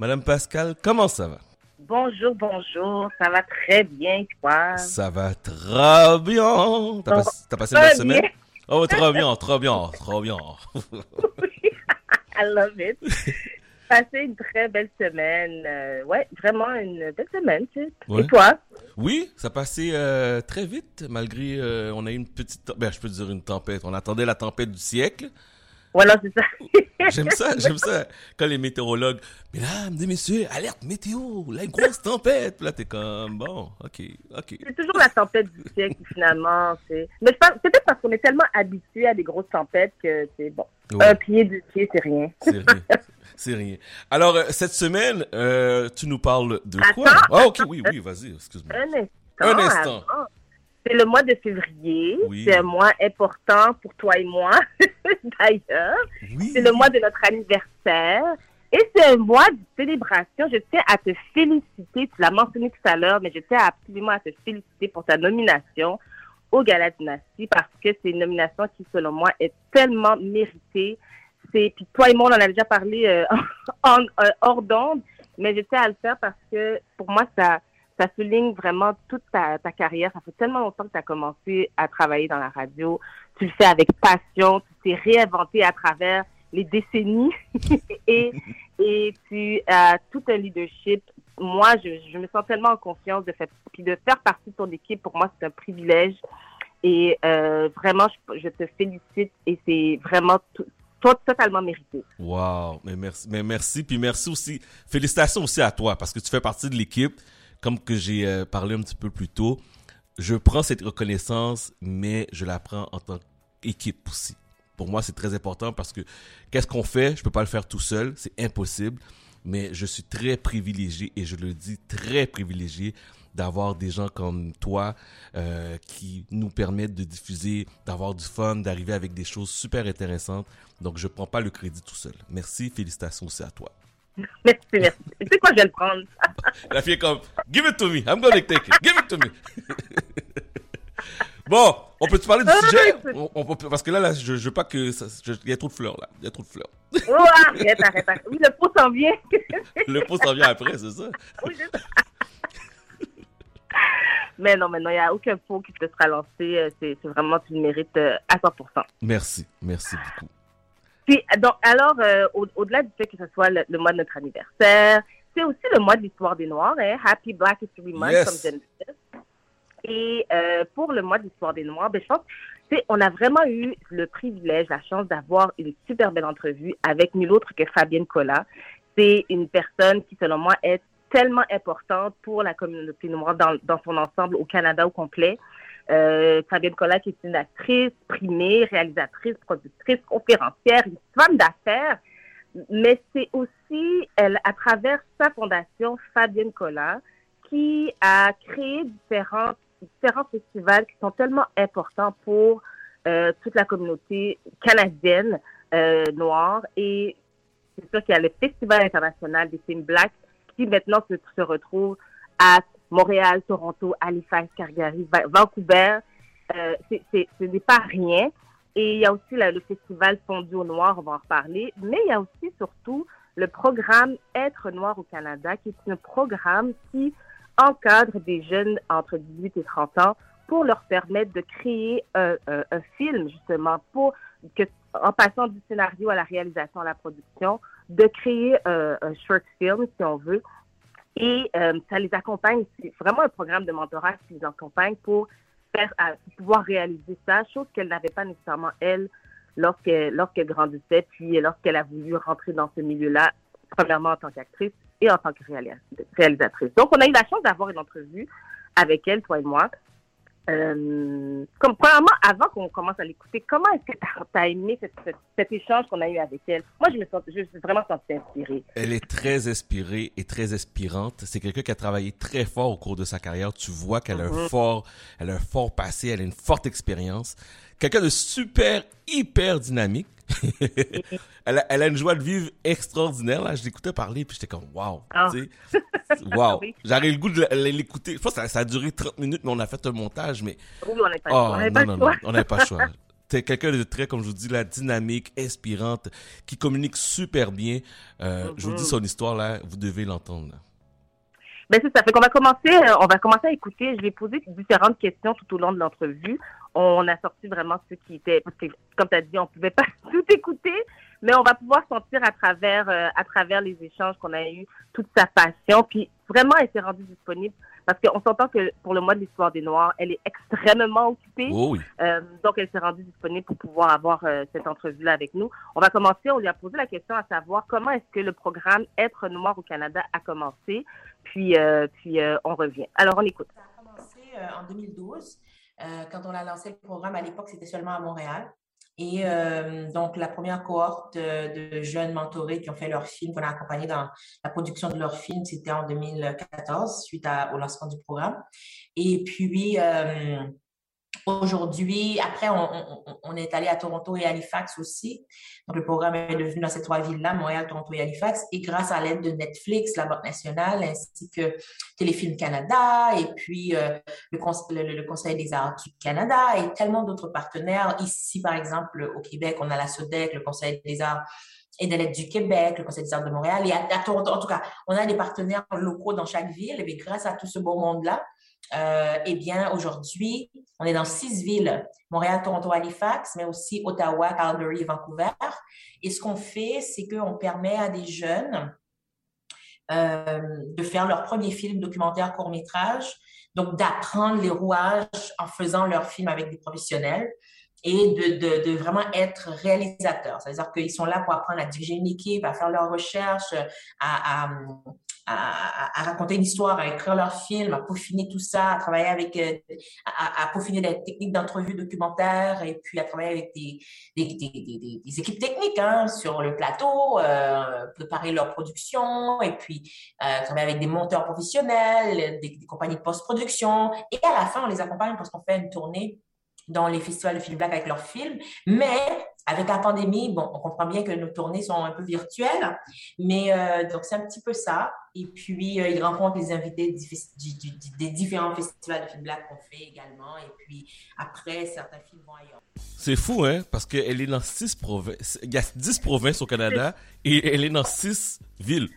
Madame Pascal, comment ça va? Bonjour, bonjour. Ça va très bien, toi? Ça va très bien. T'as pas, passé une bonne semaine? Oh, très bien, très bien, très bien. I love it. Passé une très belle semaine. Euh, ouais, vraiment une belle semaine. Tu sais. Et toi? Oui, ça passait euh, très vite, malgré euh, on a eu une petite, ben je peux dire une tempête. On attendait la tempête du siècle. Voilà, c'est ça. j'aime ça, j'aime ça. Quand les météorologues, mesdames et messieurs, alerte météo, la grosse tempête. là, t'es comme, bon, ok, ok. C'est toujours la tempête du siècle, finalement. Mais peut-être parce qu'on est tellement habitué à des grosses tempêtes que c'est bon. Un pied, deux pieds, c'est rien. C'est rien. C'est rien. Alors, euh, cette semaine, euh, tu nous parles de quoi? Ah, ok, oui, oui, vas-y, excuse-moi. Un instant. Un instant. C'est le mois de février. C'est un mois important pour toi et moi, d'ailleurs. C'est le mois de notre anniversaire. Et c'est un mois de célébration. Je tiens à te féliciter. Tu l'as mentionné tout à l'heure, mais je tiens absolument à te féliciter pour ta nomination au Gala Dynastie parce que c'est une nomination qui, selon moi, est tellement méritée. C'est, puis toi et moi, on en a déjà parlé euh, en, euh, hors d'onde, mais je tiens à le faire parce que pour moi, ça, ça souligne vraiment toute ta, carrière. Ça fait tellement longtemps que tu as commencé à travailler dans la radio. Tu le fais avec passion. Tu t'es réinventé à travers les décennies et, et tu as tout un leadership. Moi, je, me sens tellement en confiance de faire, de faire partie de ton équipe. Pour moi, c'est un privilège. Et euh, vraiment, je, je, te félicite et c'est vraiment tout, totalement mérité. Wow, mais merci, mais merci, puis merci aussi, félicitations aussi à toi parce que tu fais partie de l'équipe comme que j'ai euh, parlé un petit peu plus tôt, je prends cette reconnaissance, mais je la prends en tant qu'équipe aussi. Pour moi, c'est très important parce que qu'est-ce qu'on fait? Je peux pas le faire tout seul, c'est impossible. Mais je suis très privilégié et je le dis très privilégié d'avoir des gens comme toi euh, qui nous permettent de diffuser, d'avoir du fun, d'arriver avec des choses super intéressantes. Donc, je prends pas le crédit tout seul. Merci, félicitations aussi à toi. Merci, merci. Tu sais quoi, je vais le prendre. La fille est comme, give it to me, I'm gonna take it, give it to me. bon, on peut te parler du ah, sujet? on, peut, Parce que là, là je, je veux pas que. Il y a trop de fleurs, là. Il y a trop de fleurs. Oh, arrête, arrête, arrête. Oui, le pot s'en vient. le pot s'en vient après, c'est ça? Oui, ça. Mais non, maintenant, il n'y a aucun pot qui te sera lancé. C'est vraiment, tu le mérites euh, à 100%. Merci, merci beaucoup. Puis, donc, alors, euh, au-delà du fait que ce soit le, mois de notre anniversaire, c'est aussi le mois de l'histoire des Noirs, hein? Happy Black History Month, comme je disais. Et euh, pour le mois de l'histoire des Noirs, ben, je pense on a vraiment eu le privilège, la chance d'avoir une super belle entrevue avec nul autre que Fabienne Collat. C'est une personne qui, selon moi, est tellement importante pour la communauté noire dans, dans son ensemble au Canada au complet. Euh, Fabienne qui est une actrice primée, réalisatrice, productrice, conférencière, une femme d'affaires, mais c'est aussi, elle, à travers sa fondation, Fabienne Collat, qui a créé différents, différents festivals qui sont tellement importants pour euh, toute la communauté canadienne euh, noire. Et c'est sûr qu'il y a le Festival international des films blacks qui maintenant se retrouve à Montréal, Toronto, Halifax, Calgary, Vancouver. Euh, ce n'est pas rien. Et il y a aussi le festival Fondu au Noir, on va en reparler. Mais il y a aussi surtout le programme Être Noir au Canada, qui est un programme qui encadre des jeunes entre 18 et 30 ans pour leur permettre de créer un, film, justement, pour que, en passant du scénario à la réalisation, à la production, de créer un short film, si on veut, et euh, ça les accompagne. C'est vraiment un programme de mentorat qui les accompagne pour pouvoir réaliser ça, chose qu'elle n'avait pas nécessairement elle lorsqu'elle lorsqu'elle grandissait, puis lorsqu'elle a voulu rentrer dans ce milieu-là, premièrement en tant qu'actrice et en tant que réalisatrice. Donc, on a eu la chance d'avoir une entrevue avec elle, toi et moi, euh, comme premièrement, avant qu'on commence à l'écouter, comment est-ce que tu as, aimé cet échange qu'on a eu avec elle? Moi, je me sens, je suis vraiment sentie inspirée. Elle est très inspirée et très inspirante. C'est quelqu'un qui a travaillé très fort au cours de sa carrière. Tu vois qu'elle a un mm-hmm. fort, elle a un fort passé, elle a une forte expérience. Quelqu'un de super, hyper dynamique. elle, a, elle, a, une joie de vivre extraordinaire. Là, je l'écoutais parler, puis j'étais comme, waouh. Ah. Wow. J'avais le goût de l'écouter. Je pense que ça, a duré 30 minutes, mais on a fait un montage. Mais... Oui, on n'avait pas, oh, pas, le choix. on n'avait pas le choix. T'es quelqu'un de très, comme je vous dis, la dynamique, inspirante, qui communique super bien. Euh, Je vous dis mhm. son histoire là, vous devez l'entendre. Ben c'est ça. Fait qu'on va commencer, euh, on va commencer à écouter. Je vais poser différentes questions tout au long de l'entrevue. On a sorti vraiment ce qui était, parce que comme tu as dit, on pouvait pas tout écouter, mais on va pouvoir sentir à travers, euh, à travers les échanges qu'on a eu toute sa passion. Puis vraiment, elle s'est rendue disponible parce qu'on s'entend que pour le mois de l'histoire des Noirs, elle est extrêmement occupée. Oh euh, donc, elle s'est rendue disponible pour pouvoir avoir euh, cette entrevue-là avec nous. On va commencer, on lui a posé la question à savoir comment est-ce que le programme Être Noir au Canada a commencé. Puis, euh, puis on revient. Alors, on écoute. Ça a commencé en 2012. Quand on a lancé le programme, à l'époque, c'était seulement à Montréal. Et euh, donc, la première cohorte de, jeunes mentorés qui ont fait leur film, qu'on a accompagné dans la production de leur film, c'était en 2014, suite au lancement du programme. Et puis, euh, Aujourd'hui, après, on, est allé à Toronto et Halifax aussi. Donc, le programme est devenu dans ces trois villes-là, Montréal, Toronto et Halifax. Et grâce à l'aide de Netflix, la Banque nationale, ainsi que Téléfilm Canada et puis euh, le, le, Conseil des arts du Canada et tellement d'autres partenaires. Ici, par exemple, au Québec, on a la SODEC, le Conseil des arts et de l'aide du Québec, le Conseil des arts de Montréal et à, Toronto. En tout cas, on a des partenaires locaux dans chaque ville. Et grâce à tout ce beau monde-là, euh, eh bien, aujourd'hui, on est dans six villes, Montréal, Toronto, Halifax, mais aussi Ottawa, Calgary Vancouver. Et ce qu'on fait, c'est qu'on permet à des jeunes euh, de faire leur premier film documentaire court-métrage, donc d'apprendre les rouages en faisant leur film avec des professionnels et de, vraiment être réalisateurs. C'est-à-dire qu'ils sont là pour apprendre à diriger une équipe, à faire leurs recherches, à à, raconter une histoire, à écrire leur film, à peaufiner tout ça, à travailler avec, euh, à, peaufiner des techniques d'entrevue documentaire et puis à travailler avec des, des, des, des, équipes techniques hein, sur le plateau, euh, préparer leur production et puis euh, travailler avec des monteurs professionnels, des, compagnies de post-production. Et à la fin, on les accompagne parce qu'on fait une tournée dans les festivals de film black avec leurs films. Mais avec la pandémie, bon, on comprend bien que nos tournées sont un peu virtuelles, mais euh, donc c'est un petit peu ça. Et puis, euh, ils rencontrent les invités des différents festivals de film black qu'on fait également. Et puis, après, certains films vont ailleurs. C'est fou, hein, parce qu'elle est dans six provinces. Il y a dix provinces au Canada et elle est dans six villes.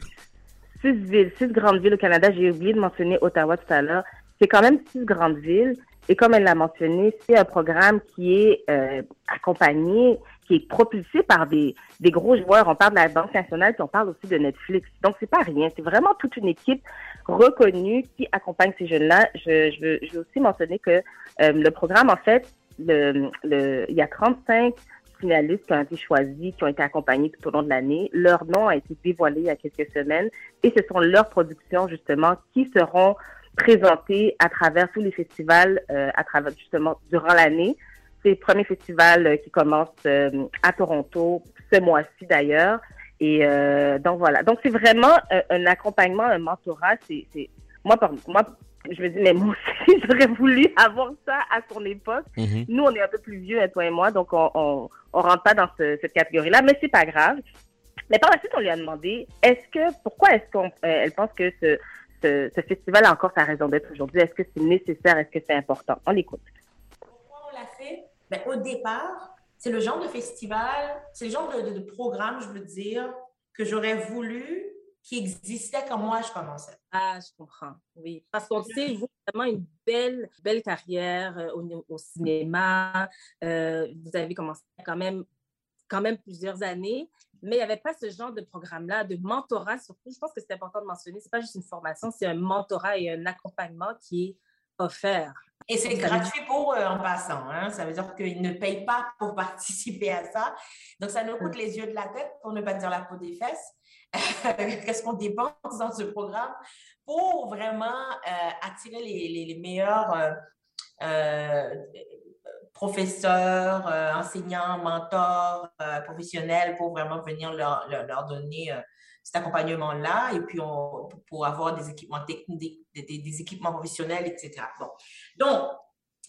Six villes, six grandes villes au Canada. J'ai oublié de mentionner Ottawa tout à l'heure. C'est quand même six grandes villes. Et comme elle l'a mentionné, c'est un programme qui est euh, accompagné, qui est propulsé par des, des gros joueurs. On parle de la Banque nationale, puis on parle aussi de Netflix. Donc, c'est pas rien. C'est vraiment toute une équipe reconnue qui accompagne ces jeunes-là. Je, je, veux, je veux aussi mentionner que euh, le programme, en fait, le, le, il y a 35 finalistes qui ont été choisis, qui ont été accompagnés tout au long de l'année. Leur nom a été dévoilé il y a quelques semaines et ce sont leurs productions, justement, qui seront présenté à travers tous les festivals, euh, à travers justement durant l'année. C'est le premier festival euh, qui commence euh, à Toronto ce mois-ci d'ailleurs. Et donc voilà. Donc c'est vraiment un accompagnement, un mentorat. C'est moi, moi, je me dis mais moi aussi j'aurais voulu avoir ça à son époque. Mm-hmm. Nous on est un peu plus vieux, hein, toi et moi, donc on on, on rentre pas dans cette catégorie-là, mais c'est pas grave. Mais par la suite, on lui a demandé, est-ce que, pourquoi est-ce qu'elle pense que ce, ce, festival a encore sa raison d'être aujourd'hui? Est-ce que c'est nécessaire? Est-ce que c'est important? On l'écoute. Ben, au départ, c'est le genre de festival, c'est le genre de, programme, je veux dire, que j'aurais voulu qui existait quand moi je commençais. Ah, je comprends, oui. Parce qu'on sait, vous, vraiment une belle, belle carrière euh, au, au, cinéma. Euh, vous avez commencé quand même, quand même plusieurs années mais il n'y avait pas ce genre de programme-là, de mentorat surtout. Je pense que c'est important de mentionner, ce n'est pas juste une formation, c'est un mentorat et un accompagnement qui est offert. Et c'est gratuit pour eux en passant. Hein? Ça veut dire qu'ils ne payent pas pour participer à ça. Donc, ça nous coûte les yeux de la tête, pour ne pas dire la peau des fesses. Qu'est-ce qu'on dépense dans ce programme pour vraiment euh, attirer les, les, meilleurs euh, euh, professeurs, enseignants, mentors, professionnels pour vraiment venir leur, leur, donner euh, cet accompagnement-là et puis on, pour avoir des équipements techniques, des, équipements professionnels, etc. Bon. Donc,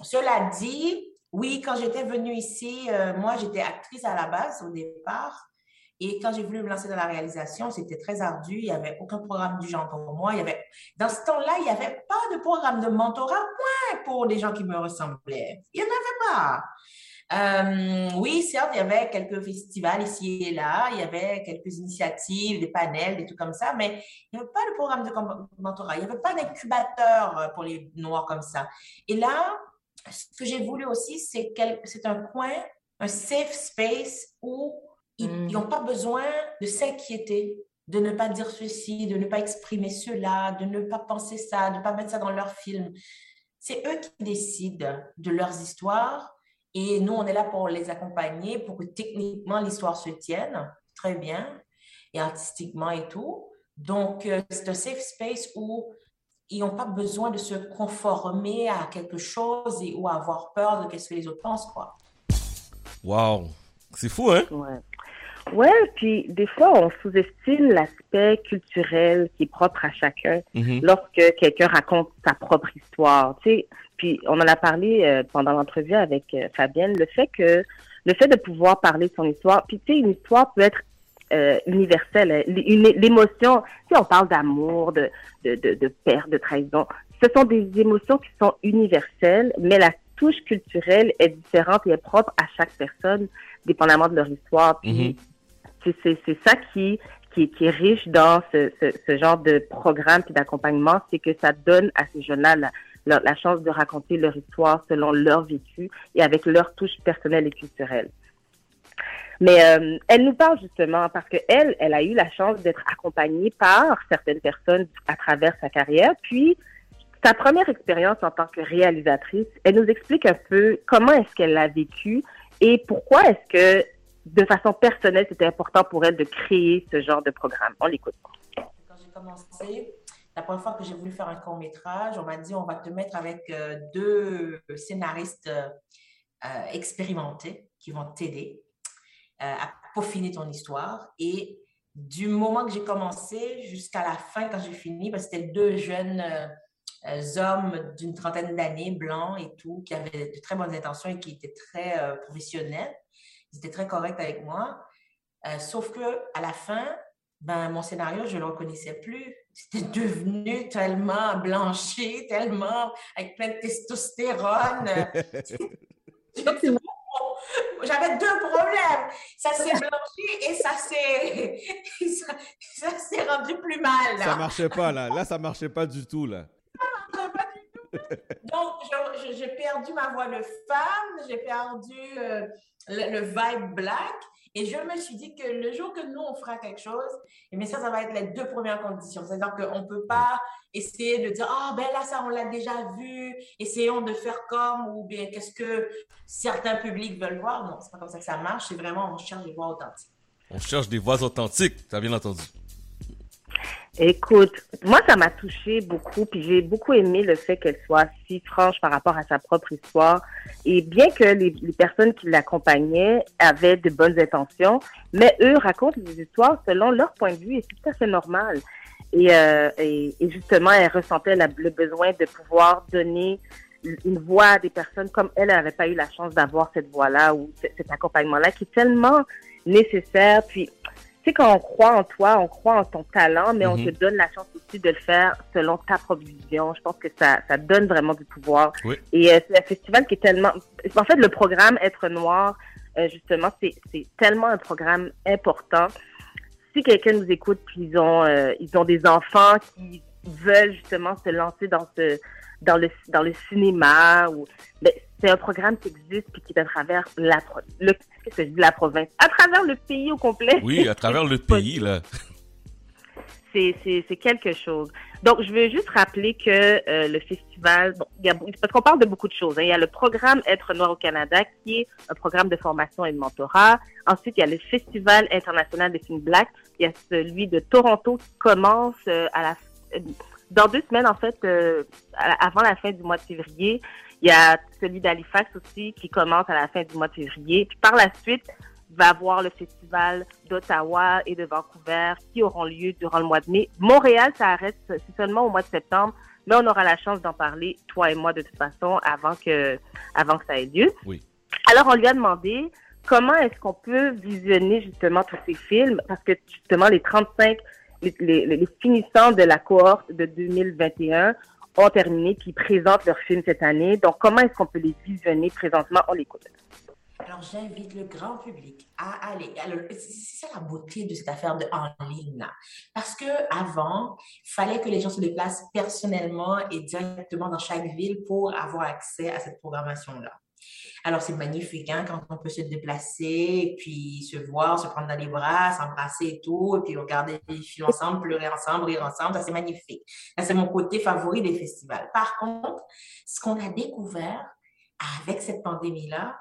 cela dit, oui, quand j'étais venue ici, moi, j'étais actrice à la base au départ. Et quand j'ai voulu me lancer dans la réalisation, c'était très ardu. Il n'y avait aucun programme du genre pour moi. Il y avait, dans ce temps-là, il n'y avait pas de programme de mentorat, moins pour des gens qui me ressemblaient. Il n'y en avait pas. Euh, oui, certes, il y avait quelques festivals ici et là, il y avait quelques initiatives, des panels, des trucs comme ça, mais il n'y avait pas de programme de mentorat, il n'y avait pas d'incubateur pour les Noirs comme ça. Et là, ce que j'ai voulu aussi, c'est c'est un coin, un safe space où ils mm. n'ont pas besoin de s'inquiéter, de ne pas dire ceci, de ne pas exprimer cela, de ne pas penser ça, de ne pas mettre ça dans leur film. C'est eux qui décident de leurs histoires et nous, on est là pour les accompagner pour que techniquement l'histoire se tienne très bien et artistiquement et tout. Donc, euh, c'est un safe space où ils n'ont pas besoin de se conformer à quelque chose et, ou avoir peur de ce que les autres pensent, quoi. Wow! C'est fou, hein? Ouais. Ouais, puis des fois, on sous-estime l'aspect culturel qui est propre à chacun mm-hmm. lorsque quelqu'un raconte sa propre histoire. Tu sais, puis on en a parlé euh, pendant l'entrevue avec euh, Fabienne, le fait que le fait de pouvoir parler de son histoire, puis tu sais, une histoire peut être euh, universelle. Hein. L'émotion, si on parle d'amour, de, de, de, de perte, de trahison, ce sont des émotions qui sont universelles, mais la touche culturelle est différente et est propre à chaque personne, dépendamment de leur histoire. Puis mm-hmm. c'est ça qui, qui, qui, est riche dans ce, ce, ce genre de programme puis d'accompagnement, c'est que ça donne à ces jeunes-là la, la chance de raconter leur histoire selon leur vécu et avec leur touche personnelle et culturelle. Mais euh, elle nous parle justement parce que elle, elle a eu la chance d'être accompagnée par certaines personnes à travers sa carrière. Puis sa première expérience en tant que réalisatrice, elle nous explique un peu comment est-ce qu'elle l'a vécu et pourquoi est-ce que de façon personnelle c'était important pour elle de créer ce genre de programme. On l'écoute. Quand j'ai commencé, la première fois que j'ai voulu faire un court métrage, on m'a dit on va te mettre avec euh, deux scénaristes euh, expérimentés qui vont t'aider euh, à peaufiner ton histoire. Et du moment que j'ai commencé jusqu'à la fin, quand j'ai fini, parce que c'était deux jeunes hommes d'une trentaine d'années, blancs et tout, qui avaient de très bonnes intentions et qui étaient très professionnels. Ils étaient très corrects avec moi. sauf que à la fin, ben, mon scénario, je ne le reconnaissais plus. C'était devenu tellement blanchi, tellement avec plein de testostérone. J'avais deux problèmes. Ça s'est blanchi et ça s'est ça, s'est rendu plus mal. Ça marchait pas là. Là, ça marchait pas du tout là. Ça marchait pas du tout. Donc, j'ai perdu ma voix de femme, j'ai perdu euh, le, le, vibe black. Et je me suis dit que le jour que nous, on fera quelque chose, et eh ça, ça va être les deux premières conditions. C'est-à-dire qu'on ne peut pas essayer de dire, ah, ben là, ça, on l'a déjà vu, essayons de faire comme, ou bien qu'est-ce que certains publics veulent voir. Non, c'est pas comme ça que ça marche. C'est vraiment, on cherche des voix authentiques. On cherche des voix authentiques, tu as bien entendu. Écoute, moi, ça m'a touché beaucoup, puis j'ai beaucoup aimé le fait qu'elle soit si franche par rapport à sa propre histoire. Et bien que les, personnes qui l'accompagnaient avaient de bonnes intentions, mais eux racontent des histoires selon leur point de vue et c'est tout à fait normal. Et, euh, et, justement, elle ressentait le besoin de pouvoir donner une voix à des personnes comme elle n'avait pas eu la chance d'avoir cette voix-là ou cet accompagnement-là qui est tellement nécessaire. Puis quand on croit en toi, on croit en ton talent, mais on mhm. te donne la chance aussi de le faire selon ta propre vision. Je pense que ça, ça donne vraiment du pouvoir. Et euh, c'est un festival qui est tellement... En fait, le programme Être Noir, euh, justement, c'est tellement un programme important. Si quelqu'un nous écoute, puis ils ont, euh, ils ont des enfants qui veulent justement se lancer dans ce dans le dans le cinéma ou ben, c'est un programme qui existe puis qui est à travers la le qu'est-ce que je dis la province? À travers le pays au complet. Oui à travers le pays là. C'est c'est quelque chose. Donc je veux juste rappeler que euh, le festival bon, y a, parce qu'on parle de beaucoup de choses hein. il y a le programme être noir au Canada qui est un programme de formation et de mentorat. Ensuite il y a le festival international des films black il y a celui de Toronto qui commence euh, à la dans deux semaines, en fait, euh, avant la fin du mois de février, il y a celui d'Halifax aussi qui commence à la fin du mois de février. Puis par la suite, il va y avoir le festival d'Ottawa et de Vancouver qui auront lieu durant le mois de mai. Montréal, ça arrête c'est seulement au mois de septembre, mais on aura la chance d'en parler, toi et moi, de toute façon, avant que, avant que ça ait lieu. Oui. Alors, on lui a demandé comment est-ce qu'on peut visionner justement tous ces films, parce que justement, les 35 les, les, finissants de la cohorte de 2021 ont terminé, qui présentent leurs films cette année. Donc, comment est-ce qu'on peut les visionner présentement? On l'écoute. Alors, j'invite le grand public à aller. C'est la beauté de cette affaire de en ligne là. Parce que avant, il fallait que les gens se déplacent personnellement et directement dans chaque ville pour avoir accès à cette programmation-là. Alors, c'est magnifique hein, quand on peut se déplacer, puis se voir, se prendre dans les bras, s'embrasser et tout, et puis regarder les films ensemble, pleurer ensemble, rire ensemble. Ça, c'est magnifique. Ça, c'est mon côté favori des festivals. Par contre, ce qu'on a découvert avec cette pandémie-là,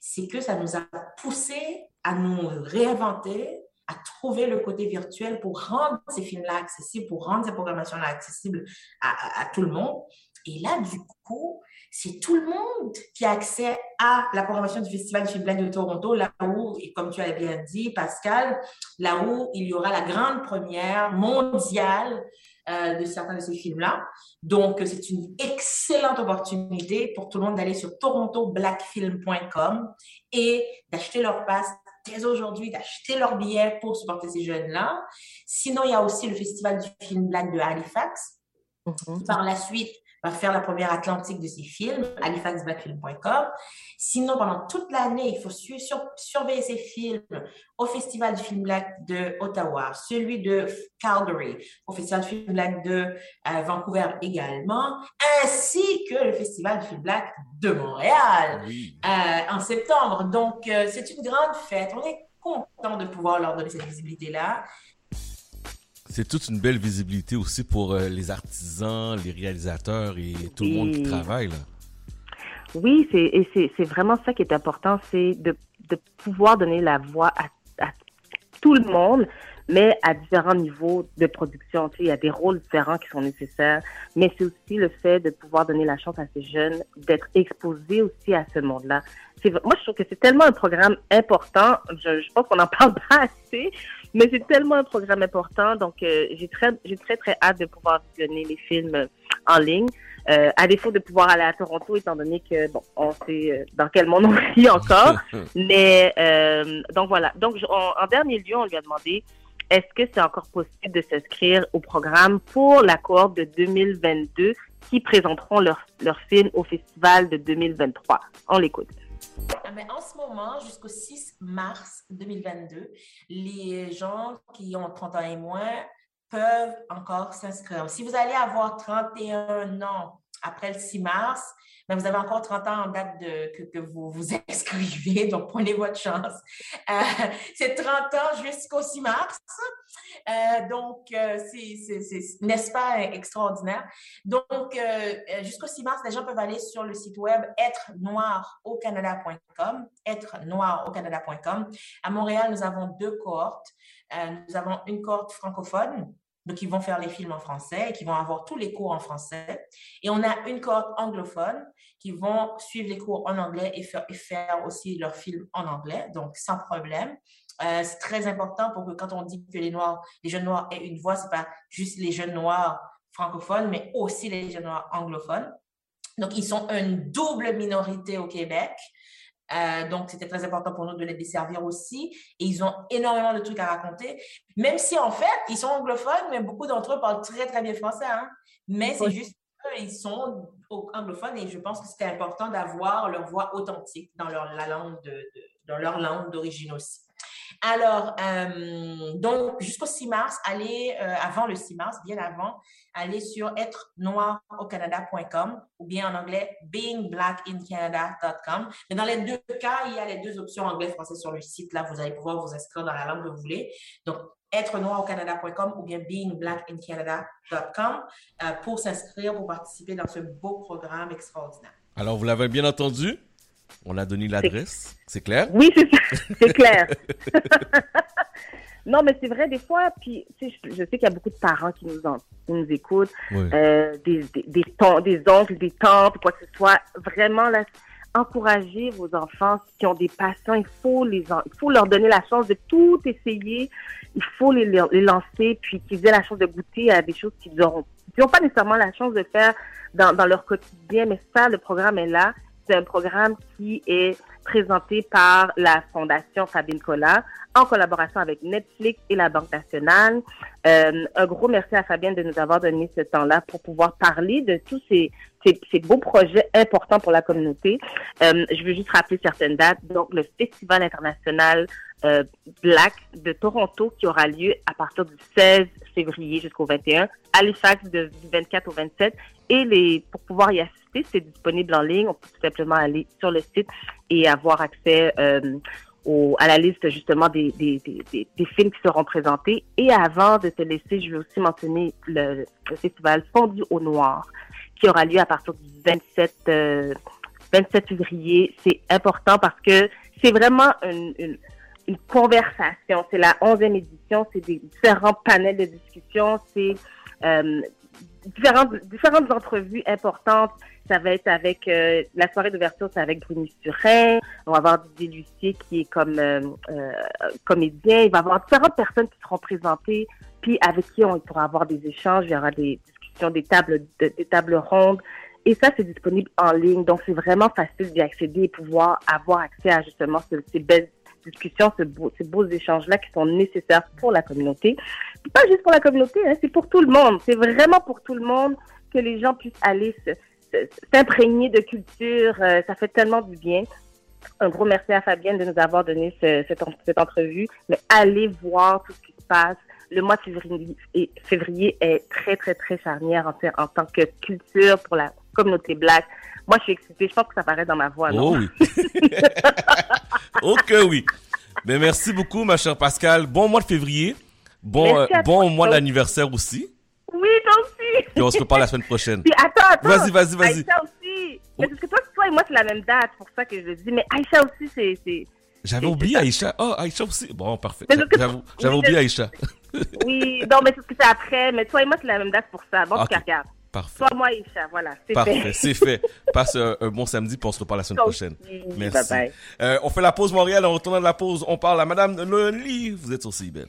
c'est que ça nous a poussé à nous réinventer, à trouver le côté virtuel pour rendre ces films-là accessibles, pour rendre ces programmations-là accessibles à, tout le monde. Et là, du coup, c'est tout le monde qui a accès à la programmation du Festival du film de Toronto, là où, et comme tu as bien dit, Pascal, là où il y aura la grande première mondiale euh, de certains de ces films-là. Donc, c'est une excellente opportunité pour tout le monde d'aller sur torontoblackfilm.com et d'acheter leur passe dès aujourd'hui, d'acheter leur billet pour supporter ces jeunes-là. Sinon, il y a aussi le Festival du film black de Halifax. Mm-hmm. Par la suite, va faire la première Atlantique de ses films, halifaxbackfilm.com. Sinon, pendant toute l'année, il faut surveiller ses films au Festival du film black de Ottawa, celui de Calgary, au Festival du film black de euh, Vancouver également, ainsi que le Festival du film black de Montréal euh, en septembre. Donc, euh, c'est une grande fête. On est content de pouvoir leur donner cette visibilité-là c'est toute une belle visibilité aussi pour euh, les artisans, les réalisateurs et tout le monde qui travaille. Là. Oui, c'est, vraiment ça qui est important, c'est de, de pouvoir donner la voix à, à, tout le monde, mais à différents niveaux de production. Tu sais, il y a des rôles différents qui sont nécessaires, mais c'est aussi le fait de pouvoir donner la chance à ces jeunes d'être exposés aussi à ce monde-là. Moi, je trouve que c'est tellement un programme important. Je, je pense qu'on n'en parle pas assez, mais c'est tellement un programme important, donc euh, j'ai très, j'ai très très hâte de pouvoir visionner les films en ligne. Euh, à défaut de pouvoir aller à Toronto, étant donné que bon, on sait euh, dans quel monde on vit encore. Mais euh, donc voilà. Donc en dernier lieu, on lui a demandé est-ce que c'est encore possible de s'inscrire au programme pour la cohorte de 2022 qui présenteront leur, leur film au festival de 2023. On l'écoute. Ah, mais en ce moment, jusqu'au 6 mars 2022, les gens qui ont 30 ans et moins peuvent encore s'inscrire. Si vous allez avoir 31 ans après le 6 mars, mais vous avez encore 30 ans en date de, que, vous vous inscrivez, donc prenez votre chance. Euh, c'est 30 ans jusqu'au 6 mars. Euh, donc, euh, c'est, n'est-ce pas extraordinaire? Donc, jusqu'au 6 mars, les gens peuvent aller sur le site web être noir au canada.com, être noir au canada.com. À Montréal, nous avons deux cohortes. nous avons une cohorte francophone donc ils vont faire les films en français et qui vont avoir tous les cours en français. Et on a une cohorte anglophone qui vont suivre les cours en anglais et faire, aussi leurs films en anglais, donc sans problème. Euh, c'est très important pour que quand on dit que les Noirs, les jeunes Noirs aient une voix, c'est pas juste les jeunes Noirs francophones, mais aussi les jeunes Noirs anglophones. Donc, ils sont une double minorité au Québec. Euh, donc, c'était très important pour nous de les desservir aussi. Et ils ont énormément de trucs à raconter, même si en fait, ils sont anglophones, mais beaucoup d'entre eux parlent très, très bien français. Hein. Mais c'est juste qu'ils sont anglophones et je pense que c'était important d'avoir leur voix authentique dans leur, la langue de, dans leur langue d'origine aussi. Alors, euh, donc, jusqu'au 6 mars, allez, euh, avant le 6 mars, bien avant, allez sur être noir au Canada.com ou bien en anglais beingblackincanada.com. Mais dans les deux cas, il y a les deux options anglais-français sur le site. Là, vous allez pouvoir vous inscrire dans la langue que vous voulez. Donc, être noir au Canada.com ou bien beingblackincanada.com euh, pour s'inscrire, pour participer dans ce beau programme extraordinaire. Alors, vous l'avez bien entendu? On a donné l'adresse, c'est clair? Oui, c'est clair. non, mais c'est vrai, des fois, puis je, sais qu'il y a beaucoup de parents qui nous, nous écoutent, euh, des, des, des, des, oncles, des tantes, quoi que ce soit. Vraiment, là, encourager vos enfants qui ont des passions. Il faut, les, il faut leur donner la chance de tout essayer. Il faut les, les lancer, puis qu'ils aient la chance de goûter à des choses qu'ils n'ont pas nécessairement la chance de faire dans, dans leur quotidien. Mais ça, le programme est là C'est un programme qui est présenté par la Fondation Fabienne Collat en collaboration avec Netflix et la Banque nationale. Euh, un gros merci à Fabienne de nous avoir donné ce temps-là pour pouvoir parler de tous ces, ces, ces beaux projets importants pour la communauté. Euh, je veux juste rappeler certaines dates. Donc, le Festival international euh, Black de Toronto qui aura lieu à partir du 16 février jusqu'au 21, Halifax du 24 au 27. Et pour pouvoir y assister, c'est disponible en ligne. On peut tout simplement aller sur le site et avoir accès euh, à la liste justement des, films qui seront présentés. Et avant de te laisser, je vais aussi mentionner le, le festival Fondu au Noir qui aura lieu à partir du 27, euh, 27 février. C'est important parce que c'est vraiment une, conversation. C'est la 11e édition, c'est des différents panels de discussion, c'est euh, différentes, différentes entrevues importantes. Ça va être avec euh, la soirée d'ouverture, c'est avec Bruni Surin. On va avoir Didier Lucier qui est comme euh, comédien. Il va y avoir différentes personnes qui seront présentées, puis avec qui on pourra avoir des échanges. Il y aura des des tables, de, des tables rondes. Et ça, c'est disponible en ligne. Donc, c'est vraiment facile d'y accéder et pouvoir avoir accès à justement ces, belles discussions, ces beaux, échanges-là qui sont nécessaires pour la communauté. Pas juste pour la communauté, hein, c'est pour tout le monde. C'est vraiment pour tout le monde que les gens puissent aller s'imprégner de culture. Euh, ça fait tellement du bien. Un gros merci à Fabienne de nous avoir donné ce, cette, cette, entrevue. Mais allez voir tout ce qui se passe. Le mois de février, février est très, très, très charnière en, en tant que culture pour la communauté black. Moi, je suis excitée. Je pense que ça paraît dans ma voix. Non? Oh oui. ok, oui. Mais merci beaucoup, ma chère Pascal. Bon mois de février. Bon, euh, bon mois d'anniversaire aussi. Oui, toi aussi. Puis on se reparle la semaine prochaine. Puis attends, attends. Vas-y, vas-y, vas-y. Aïcha aussi. Mais parce que toi, toi et moi, c'est la même date. pour ça que je le dis. Mais Aïcha aussi, c'est... J'avais oublié Aïcha. Oh, Aïcha aussi. Bon, parfait. J'avais oublié Aïcha. oui, non, mais c'est ce que c'est après. Mais toi et moi, c'est la même date pour ça. Bon, okay. tu regardes. Parfait. Toi, moi, Isha, voilà, c'est Parfait, c'est fait. Passe un, un, bon samedi, puis on se reparle la semaine prochaine. aussi. Merci. Bye bye. Euh, on fait la pause Montréal, en retournant de la pause, on parle à Madame Loli. Vous êtes sur CIBEL.